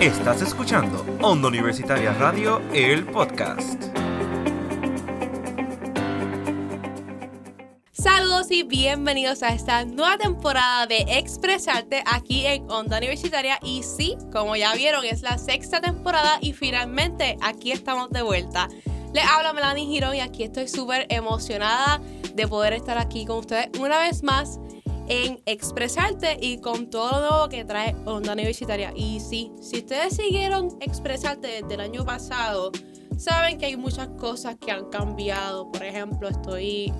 Estás escuchando Onda Universitaria Radio, el podcast. Saludos y bienvenidos a esta nueva temporada de Expresarte aquí en Onda Universitaria. Y sí, como ya vieron, es la sexta temporada y finalmente aquí estamos de vuelta. Les habla Melanie Girón y aquí estoy súper emocionada de poder estar aquí con ustedes una vez más en Expresarte y con todo lo que trae Onda Universitaria. Y sí, si ustedes siguieron Expresarte desde el año pasado, saben que hay muchas cosas que han cambiado. Por ejemplo, estoy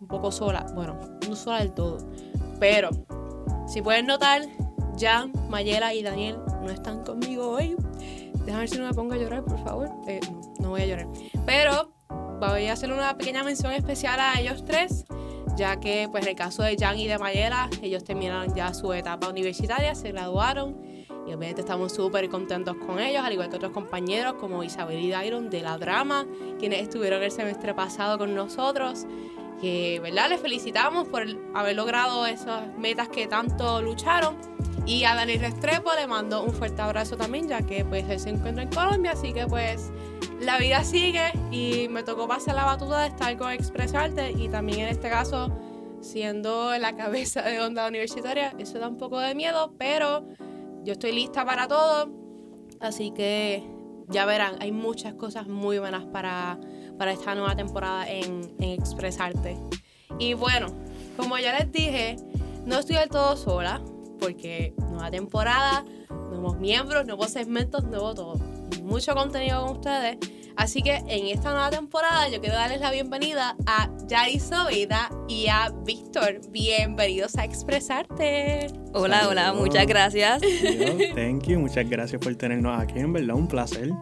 un poco sola. Bueno, no sola del todo. Pero, si pueden notar, Jan, Mayela y Daniel no están conmigo hoy. Déjame ver si no me pongo a llorar, por favor. Eh, no, no voy a llorar. Pero voy a hacer una pequeña mención especial a ellos tres ya que pues en el caso de Jan y de Mayela, ellos terminaron ya su etapa universitaria, se graduaron y obviamente estamos súper contentos con ellos, al igual que otros compañeros como Isabel y Dairon de la drama, quienes estuvieron el semestre pasado con nosotros. Que, ¿verdad? Les felicitamos por haber logrado esas metas que tanto lucharon. Y a Dani Restrepo le mando un fuerte abrazo también, ya que pues él se encuentra en Colombia, así que pues la vida sigue y me tocó pasar la batuta de estar con Expresarte y también en este caso siendo la cabeza de onda universitaria, eso da un poco de miedo, pero yo estoy lista para todo, así que ya verán, hay muchas cosas muy buenas para, para esta nueva temporada en, en Expresarte. Y bueno, como ya les dije, no estoy del todo sola, porque nueva temporada, nuevos miembros, nuevos segmentos, nuevo todo mucho contenido con ustedes. Así que en esta nueva temporada yo quiero darles la bienvenida a Yari Sobeda y a Víctor. Bienvenidos a Expresarte. Hola, hola, muchas gracias. Thank you, muchas gracias por tenernos aquí, en verdad un placer.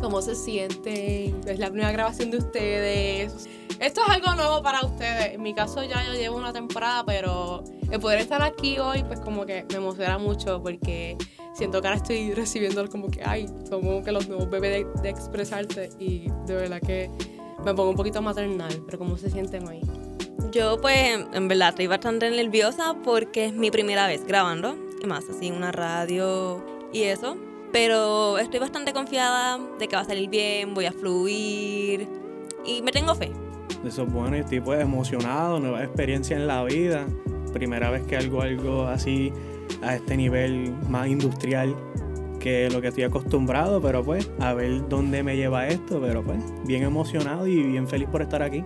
¿Cómo se sienten? Es la primera grabación de ustedes. Esto es algo nuevo para ustedes. En mi caso ya yo llevo una temporada, pero el poder estar aquí hoy pues como que me emociona mucho porque siento que ahora estoy recibiendo como que, ay, como que los nuevos bebés de, expresarte y de verdad que me pongo un poquito maternal, pero ¿cómo se sienten hoy? Yo pues en verdad estoy bastante nerviosa porque es mi primera vez grabando y más así en una radio y eso, pero estoy bastante confiada de que va a salir bien, voy a fluir y me tengo fe. Eso es bueno, estoy pues emocionado, nueva experiencia en la vida, primera vez que algo, algo así a este nivel más industrial que lo que estoy acostumbrado, pero pues a ver dónde me lleva esto, pero pues bien emocionado y bien feliz por estar aquí.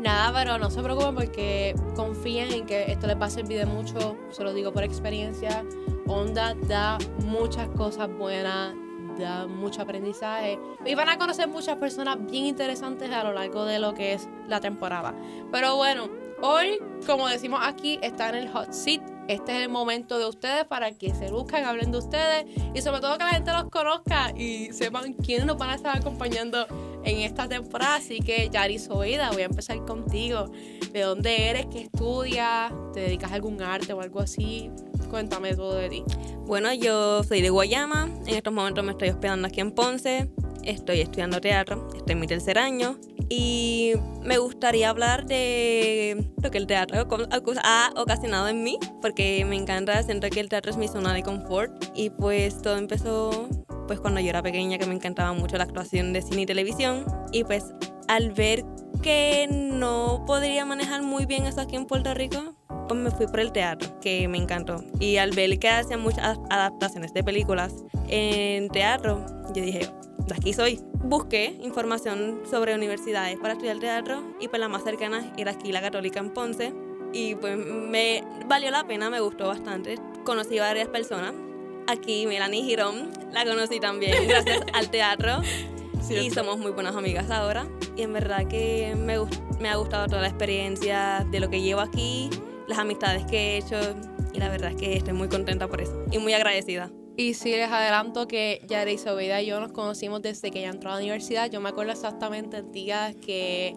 Nada, pero no se preocupen porque confíen en que esto les va a servir de mucho, se lo digo por experiencia. Onda da muchas cosas buenas, da mucho aprendizaje y van a conocer muchas personas bien interesantes a lo largo de lo que es la temporada. Pero bueno, hoy, como decimos aquí, está en el hot seat este es el momento de ustedes para que se busquen, hablen de ustedes y sobre todo que la gente los conozca y sepan quiénes nos van a estar acompañando en esta temporada. Así que, Yari Soida, voy a empezar contigo. ¿De dónde eres? ¿Qué estudias? ¿Te dedicas a algún arte o algo así? Cuéntame todo de ti. Bueno, yo soy de Guayama. En estos momentos me estoy hospedando aquí en Ponce. Estoy estudiando teatro. Estoy en mi tercer año. Y me gustaría hablar de lo que el teatro ha ocasionado en mí, porque me encanta, siento que el teatro es mi zona de confort. Y pues todo empezó pues cuando yo era pequeña, que me encantaba mucho la actuación de cine y televisión. Y pues al ver que no podría manejar muy bien eso aquí en Puerto Rico, pues me fui por el teatro, que me encantó. Y al ver que hacían muchas adaptaciones de películas en teatro, yo dije, de aquí soy. Busqué información sobre universidades para estudiar teatro y pues la más cercana era aquí la Católica en Ponce. Y pues me valió la pena, me gustó bastante. Conocí varias personas. Aquí Melanie Girón, la conocí también gracias al teatro. Y somos muy buenas amigas ahora. Y en verdad que me, me ha gustado toda la experiencia de lo que llevo aquí, las amistades que he hecho. Y la verdad es que estoy muy contenta por eso. Y muy agradecida. Y sí, les adelanto que Yara Isobeda y yo nos conocimos desde que ella entró a la universidad. Yo me acuerdo exactamente el día que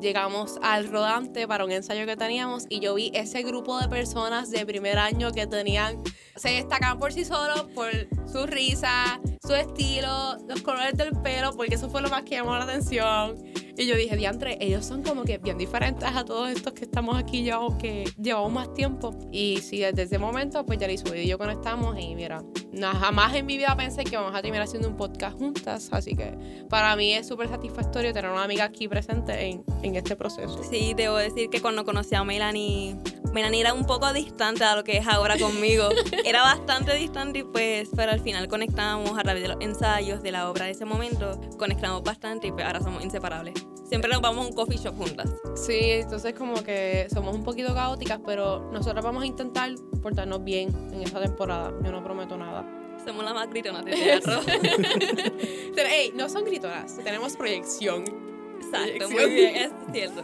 llegamos al rodante para un ensayo que teníamos y yo vi ese grupo de personas de primer año que tenían, se destacaban por sí solos, por su risa, su estilo, los colores del pelo, porque eso fue lo más que llamó la atención. Y yo dije, diantre, ellos son como que bien diferentes a todos estos que estamos aquí, yo, que llevamos más tiempo. Y sí, desde ese momento, pues ya y yo conectamos y mira, no, jamás en mi vida pensé que vamos a terminar haciendo un podcast juntas, así que para mí es súper satisfactorio tener una amiga aquí presente en, en este proceso. Sí, debo decir que cuando conocí a Melanie, Melanie era un poco distante a lo que es ahora conmigo. era bastante distante y pues, pero al final conectamos a través de los ensayos de la obra de ese momento, conectamos bastante y pues ahora somos inseparables. Siempre nos vamos a un coffee shop juntas. Sí, entonces como que somos un poquito caóticas, pero nosotros vamos a intentar portarnos bien en esta temporada. Yo no prometo nada. Somos las más gritonas de teatro. Ey, no son gritonas, tenemos proyección. Exacto, muy bien, es cierto.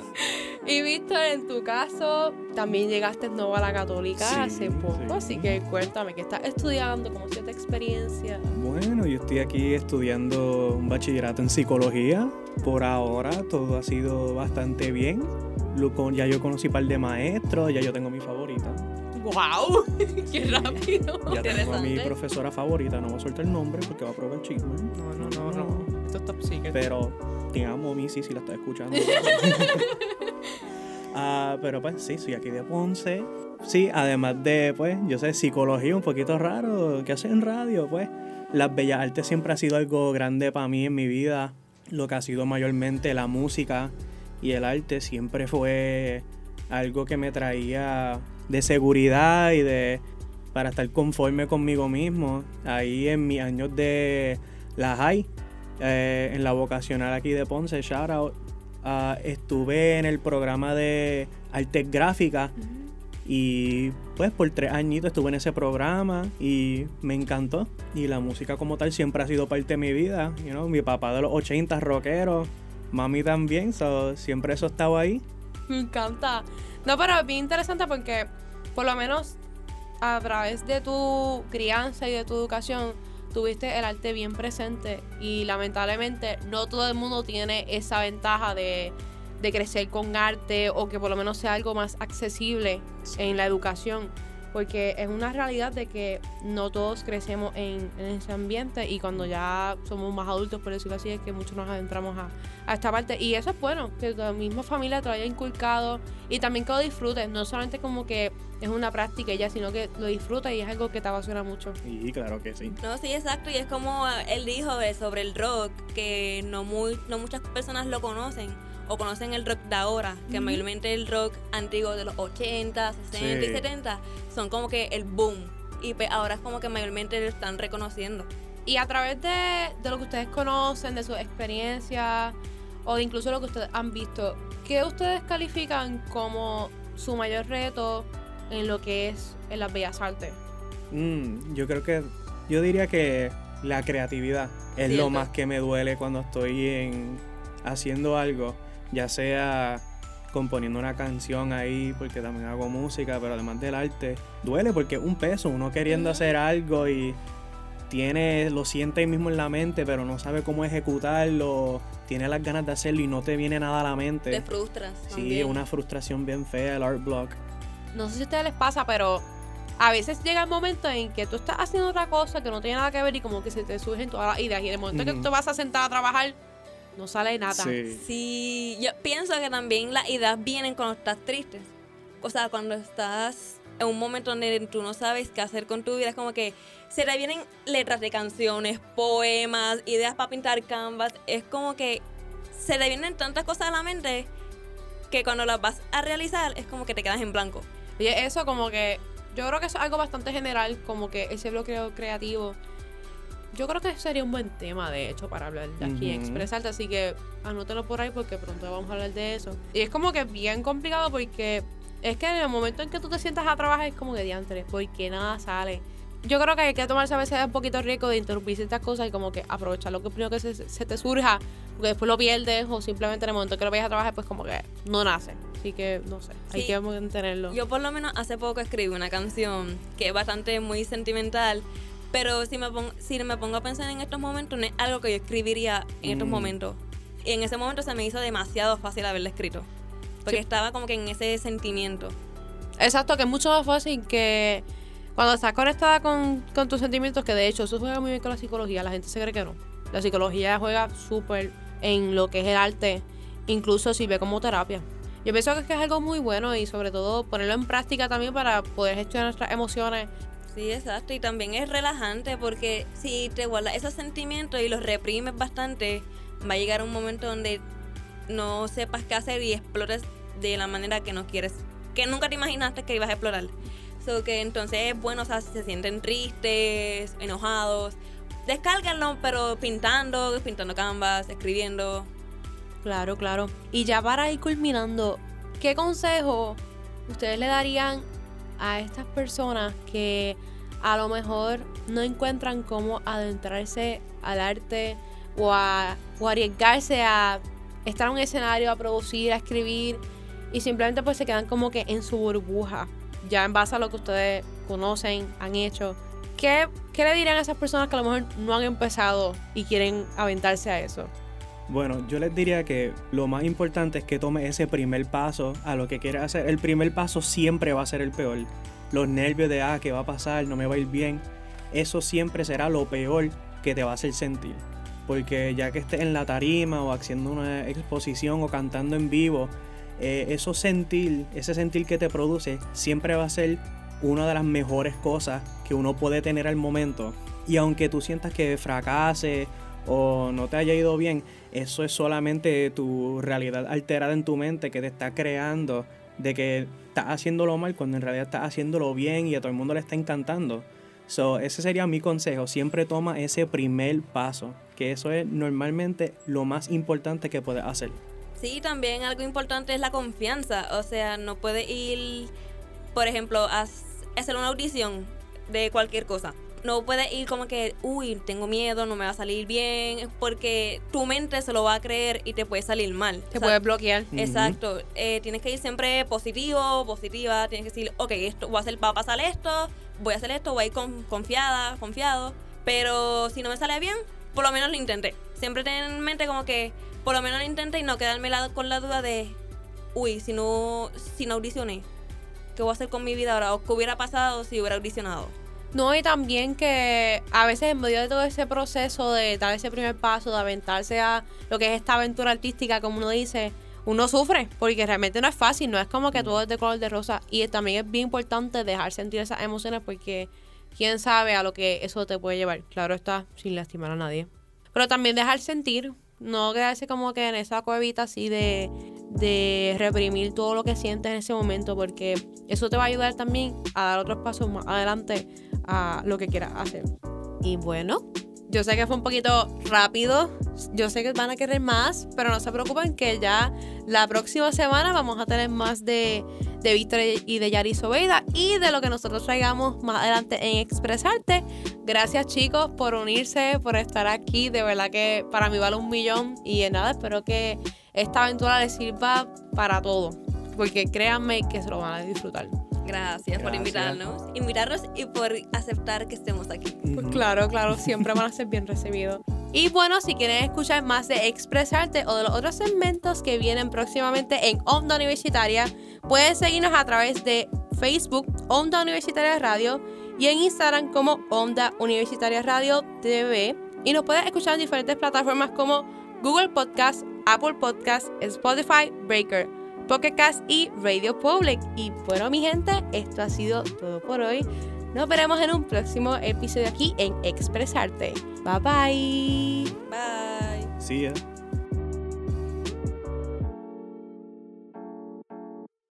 Y Víctor, en tu caso, también llegaste nuevo a la católica Sí, hace poco, sí. así que cuéntame, ¿qué estás estudiando? ¿Cómo sido tu experiencia? Bueno, yo estoy aquí estudiando un bachillerato en psicología. Por ahora todo ha sido bastante bien. Lo con- Ya yo conocí un par de maestros, ya yo tengo mi favorita. ¡Wow! ¡Qué rápido! Ya tengo a mi profesora favorita, no voy a soltar el nombre porque va a probar el chisme. No, no, no, no. Esto es top secret. Pero te amo, Missy, si la estás escuchando. Ah, pero pues sí, soy aquí de Ponce. Sí, además de, pues, yo sé, psicología un poquito raro, que hace en radio, pues. Las bellas artes siempre ha sido algo grande para mí en mi vida. Lo que ha sido mayormente la música y el arte siempre fue algo que me traía de seguridad y de para estar conforme conmigo mismo. Ahí en mis años de la high, eh, en la vocacional aquí de Ponce, shout out, ah, estuve en el programa de artes gráficas y pues por tres añitos estuve en ese programa y me encantó. Y la música como tal siempre ha sido parte de mi vida. You know, mi papá de los 80 rockero, mami también, so, siempre eso estaba ahí. Me encanta. No, pero es bien interesante porque, por lo menos, a través de tu crianza y de tu educación, tuviste el arte bien presente y lamentablemente no todo el mundo tiene esa ventaja de, de crecer con arte o que por lo menos sea algo más accesible en la educación. Porque es una realidad de que no todos crecemos en, en ese ambiente y cuando ya somos más adultos, por decirlo así, es que muchos nos adentramos a, a esta parte. Y eso es bueno, que tu misma familia te lo haya inculcado y también que lo disfrutes. No solamente como que es una práctica ya, sino que lo disfrutas y es algo que te apasiona mucho. Y claro que sí. No, sí, exacto. Y es como él dijo eh, sobre el rock, que no, muy, no muchas personas lo conocen o conocen el rock de ahora, que mayormente el rock antiguo de los 80, 60 y Sí. 70 son como que el boom. Y pues ahora es como que mayormente lo están reconociendo. Y a través de, de lo que ustedes conocen, de sus experiencias o de incluso lo que ustedes han visto, ¿qué ustedes califican como su mayor reto en lo que es en las bellas artes? Mm, yo creo que, yo diría que la creatividad es Cierto. lo más que me duele cuando estoy en, haciendo algo, ya sea componiendo una canción ahí, porque también hago música, pero además del arte, duele porque es un peso, uno queriendo hacer algo y tiene, lo siente ahí mismo en la mente, pero no sabe cómo ejecutarlo, tiene las ganas de hacerlo y no te viene nada a la mente. Te frustras. Sí, una frustración bien fea, el art block. No sé si a ustedes les pasa, pero a veces llega el momento en que tú estás haciendo otra cosa que no tiene nada que ver y como que se te surgen todas las ideas. Y en el momento que tú te vas a sentar a trabajar, no sale nada. Sí. Sí, yo pienso que también las ideas vienen cuando estás triste. O sea, cuando estás en un momento donde tú no sabes qué hacer con tu vida, es como que se te vienen letras de canciones, poemas, ideas para pintar canvas. Es como que se te vienen tantas cosas a la mente que cuando las vas a realizar es como que te quedas en blanco. Oye, eso como que yo creo que eso es algo bastante general, como que ese bloqueo creativo. Yo creo que sería un buen tema, de hecho, para hablar de aquí y Ujú. expresarte, así que anótelo por ahí porque pronto vamos a hablar de eso. Y es como que bien complicado porque es que en el momento en que tú te sientas a trabajar es como que diantres, porque nada sale. Yo creo que hay que tomarse a veces un poquito riesgo de interrumpir ciertas cosas y como que aprovechar lo que primero que se, se te surja, porque después lo pierdes o simplemente en el momento que lo vayas a trabajar pues como que no nace. Así que no sé, hay Sí. que mantenerlo. Yo por lo menos hace poco escribí una canción que es bastante muy sentimental, pero si me, pongo, si me pongo a pensar en estos momentos, no es algo que yo escribiría en estos Mm. momentos. Y en ese momento se me hizo demasiado fácil haberla escrito, porque Sí. estaba como que en ese sentimiento. Exacto, que es mucho más fácil que cuando estás conectada con, con tus sentimientos, que de hecho eso juega muy bien con la psicología, la gente se cree que no. La psicología juega súper en lo que es el arte, incluso sirve como terapia. Yo pienso que es, que es algo muy bueno y sobre todo ponerlo en práctica también para poder gestionar nuestras emociones Sí, exacto. Y también es relajante porque si te guardas esos sentimientos y los reprimes bastante, va a llegar un momento donde no sepas qué hacer y explores de la manera que no quieres, que nunca te imaginaste que ibas a explorar. So que entonces es bueno, o sea, si se sienten tristes, enojados, descárganlo, pero pintando, pintando canvas, escribiendo. Claro, claro. Y ya para ir culminando, ¿qué consejo ustedes le darían a estas personas que a lo mejor no encuentran cómo adentrarse al arte o, a, o arriesgarse a estar en un escenario, a producir, a escribir y simplemente pues se quedan como que en su burbuja, ya en base a lo que ustedes conocen, han hecho. ¿Qué, qué le dirían a esas personas que a lo mejor no han empezado y quieren aventarse a eso? Bueno, yo les diría que lo más importante es que tome ese primer paso a lo que quieres hacer. El primer paso siempre va a ser el peor. Los nervios de, ah, ¿qué va a pasar? No me va a ir bien. Eso siempre será lo peor que te va a hacer sentir. Porque ya que estés en la tarima o haciendo una exposición o cantando en vivo, eh, eso sentir, ese sentir que te produce, siempre va a ser una de las mejores cosas que uno puede tener al momento. Y aunque tú sientas que fracase o no te haya ido bien, eso es solamente tu realidad alterada en tu mente que te está creando de que estás haciéndolo mal cuando en realidad estás haciéndolo bien y a todo el mundo le está encantando. So, ese sería mi consejo. Siempre toma ese primer paso, que eso es normalmente lo más importante que puedes hacer. Sí, también algo importante es la confianza. O sea, no puedes ir, por ejemplo, a hacer una audición de cualquier cosa no puedes ir como que, uy, tengo miedo, no me va a salir bien, porque tu mente se lo va a creer y te puede salir mal. Te puede bloquear. Exacto. Eh, tienes que ir siempre positivo, positiva, tienes que decir, ok, esto va a, ser, va a pasar esto, voy a hacer esto, voy a ir con, confiada, confiado, pero si no me sale bien, por lo menos lo intenté. Siempre ten en mente como que por lo menos lo intenté y no quedarme con la duda de, uy, si no, si no audicioné, ¿qué voy a hacer con mi vida ahora? ¿O qué hubiera pasado si hubiera audicionado? No, y también que a veces en medio de todo ese proceso de dar ese primer paso, de aventarse a lo que es esta aventura artística, como uno dice, uno sufre, porque realmente no es fácil, no es como que todo es de color de rosa. Y también es bien importante dejar sentir esas emociones porque quién sabe a lo que eso te puede llevar. Claro está, sin lastimar a nadie. Pero también dejar sentir, no quedarse como que en esa cuevita así de, de reprimir todo lo que sientes en ese momento, porque eso te va a ayudar también a dar otros pasos más adelante a lo que quieras hacer. Y bueno, yo sé que fue un poquito rápido, yo sé que van a querer más, pero no se preocupen que ya la próxima semana vamos a tener más de, de Víctor y de Yari Sobeida y de lo que nosotros traigamos más adelante en Expresarte. Gracias chicos por unirse, por estar aquí, de verdad que para mí vale un millón y nada, espero que esta aventura les sirva para todo, porque créanme que se lo van a disfrutar. Gracias, por invitarnos, invitarnos y por aceptar que estemos aquí. Pues claro, claro, siempre van a ser bien recibidos. Y bueno, si quieren escuchar más de Expresarte o de los otros segmentos que vienen próximamente en Onda Universitaria, pueden seguirnos a través de Facebook, Onda Universitaria Radio, y en Instagram como Onda Universitaria Radio TV. Y nos pueden escuchar en diferentes plataformas como Google Podcast, Apple Podcast, Spotify, Breaker. Pocket y Radio Public. Y bueno, mi gente, esto ha sido todo por hoy. Nos veremos en un próximo episodio aquí en Expresarte. Bye bye. Bye. See ya.